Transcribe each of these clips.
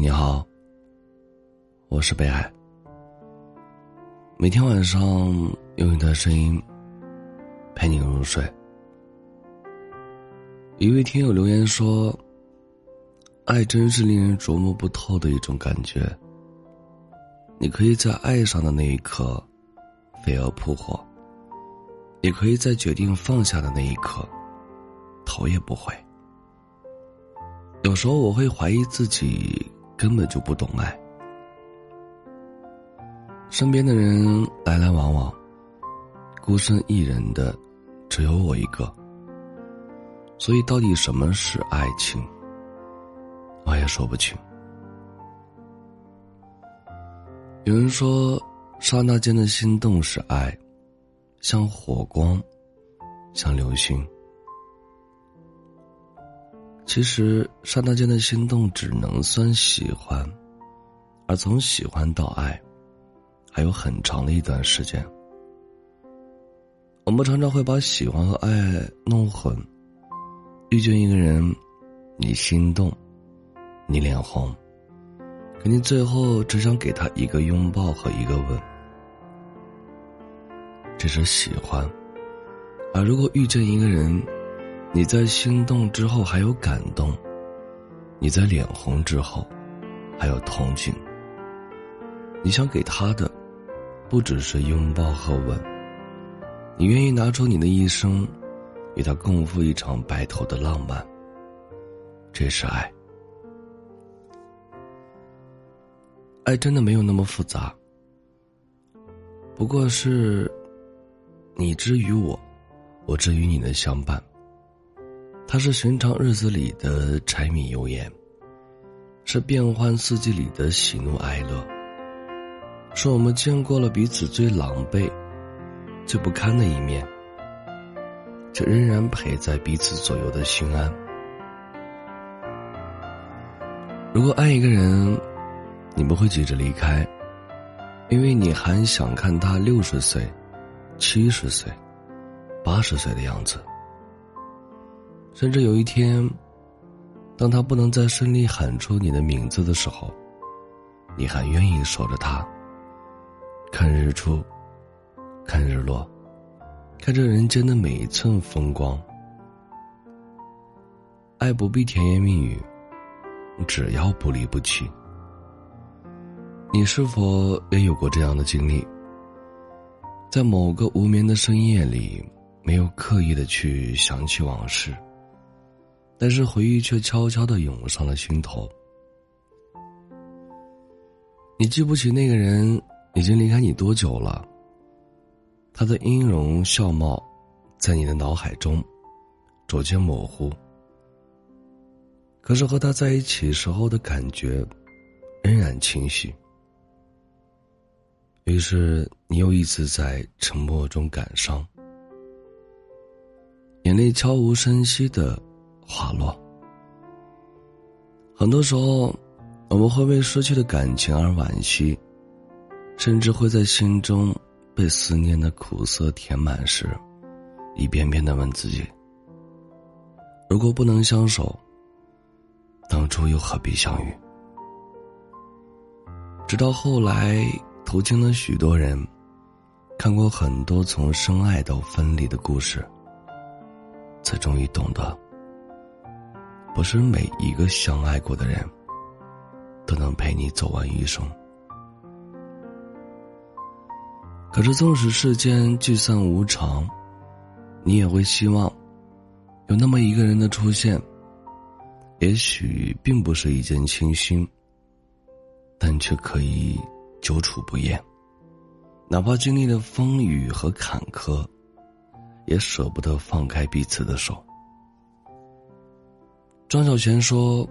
你好，我是北海。每天晚上用你的声音陪你入睡。一位听友留言说：“爱真是令人琢磨不透的一种感觉。你可以在爱上的那一刻飞蛾扑火，也可以在决定放下的那一刻头也不回。有时候我会怀疑自己根本就不懂爱。”身边的人来来往往，孤身一人的，只有我一个。所以，到底什么是爱情，我也说不清。有人说，刹那间的心动是爱，像火光，像流星。其实，刹那间的心动只能算喜欢，而从喜欢到爱。还有很长的一段时间，我们常常会把喜欢和爱弄混。遇见一个人，你心动，你脸红，可你最后只想给他一个拥抱和一个吻，这是喜欢；而如果遇见一个人，你在心动之后还有感动，你在脸红之后还有同情，你想给他的。不只是拥抱和吻，你愿意拿出你的一生，与他共赴一场白头的浪漫。这是爱，爱真的没有那么复杂，不过是你之于我，我之于你的相伴。它是寻常日子里的柴米油盐，是变幻四季里的喜怒哀乐。是我们见过了彼此最狼狈、最不堪的一面，却仍然陪在彼此左右的心安。如果爱一个人，你不会急着离开，因为你还想看他六十岁、七十岁、八十岁的样子，甚至有一天，当他不能在声里喊出你的名字的时候，你还愿意守着他。看日出，看日落，看这人间的每一寸风光。爱不必甜言蜜语，只要不离不弃。你是否也有过这样的经历？在某个无眠的深夜里，没有刻意的去想起往事，但是回忆却悄悄的涌上了心头。你记不起那个人。已经离开你多久了？他的音容笑貌，在你的脑海中逐渐模糊。可是和他在一起时候的感觉，仍然清晰。于是你又一次在沉默中感伤，眼泪悄无声息的滑落。很多时候，我们会为失去的感情而惋惜。甚至会在心中被思念的苦涩填满时，一遍遍的问自己：如果不能相守，当初又何必相遇？直到后来途经了许多人，看过很多从深爱到分离的故事，才终于懂得，不是每一个相爱过的人，都能陪你走完余生。可是，纵使世间聚散无常，你也会希望有那么一个人的出现。也许并不是一见倾心，但却可以久处不厌。哪怕经历了风雨和坎坷，也舍不得放开彼此的手。张小娴说：“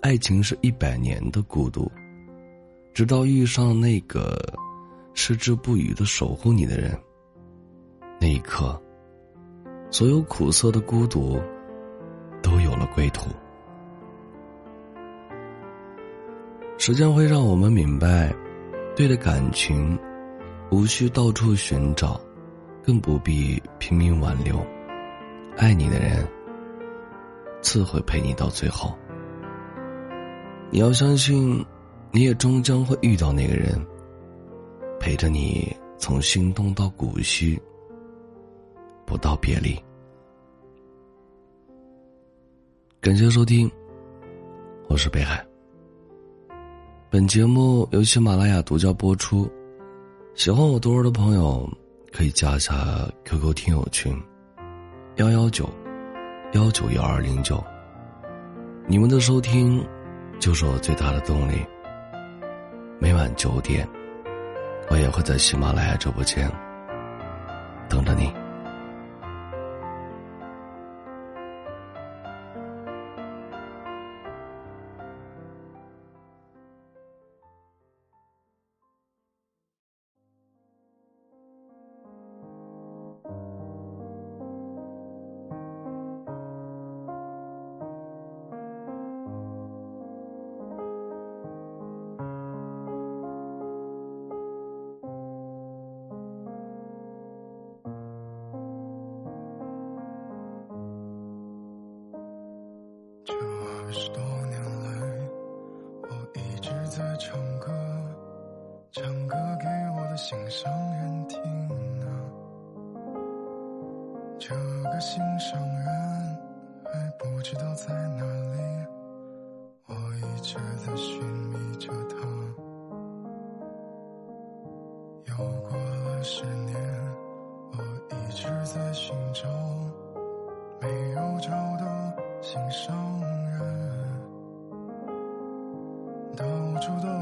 爱情是一百年的孤独，直到遇上那个。”矢志不渝的守护你的人，那一刻，所有苦涩的孤独都有了归途。时间会让我们明白，对的感情无需到处寻找，更不必拼命挽留。爱你的人，自会陪你到最后。你要相信，你也终将会遇到那个人，陪着你从心动到古稀，不到别离。感谢收听，我是北海。本节目由喜马拉雅独家播出，喜欢我多儿的朋友可以加一下 QQ 听友群：幺幺九幺九幺二零九。你们的收听就是我最大的动力。每晚九点，我也会在喜马拉雅直播间等着你。在唱歌，唱歌给我的心上人听呢。这个心上人还不知道在哪里，我一直在寻觅着他。又过了十年，我一直在寻找，没有找到心上人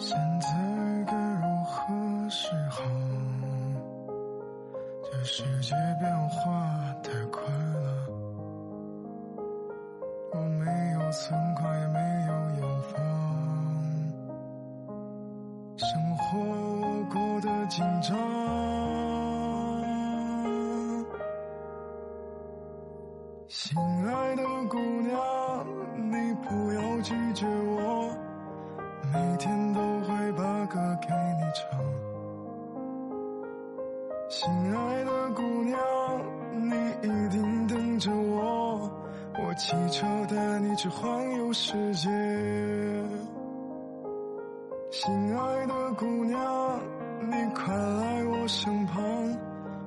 现在该如何是好？这世界变化太快了，我没有存款，也没有洋房，生活过得紧张。骑车带你去环游世界。亲爱的姑娘，你快来我身旁，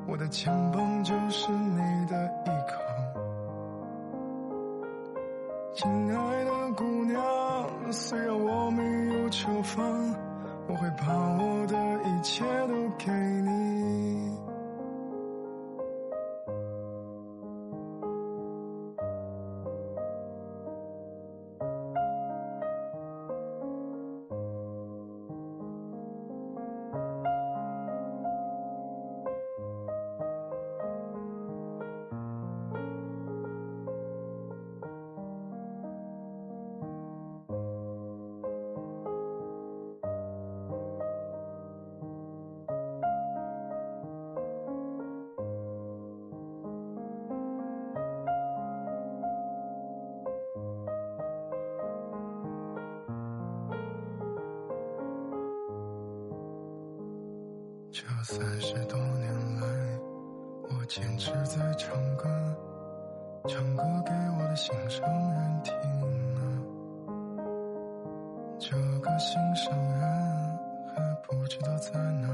我的肩膀就是你的依靠。亲爱的姑娘，虽然我没有车房，我会把我的一切都给你。这三十多年来，我坚持在唱歌，唱歌给我的心上人听啊。这个心上人还不知道在哪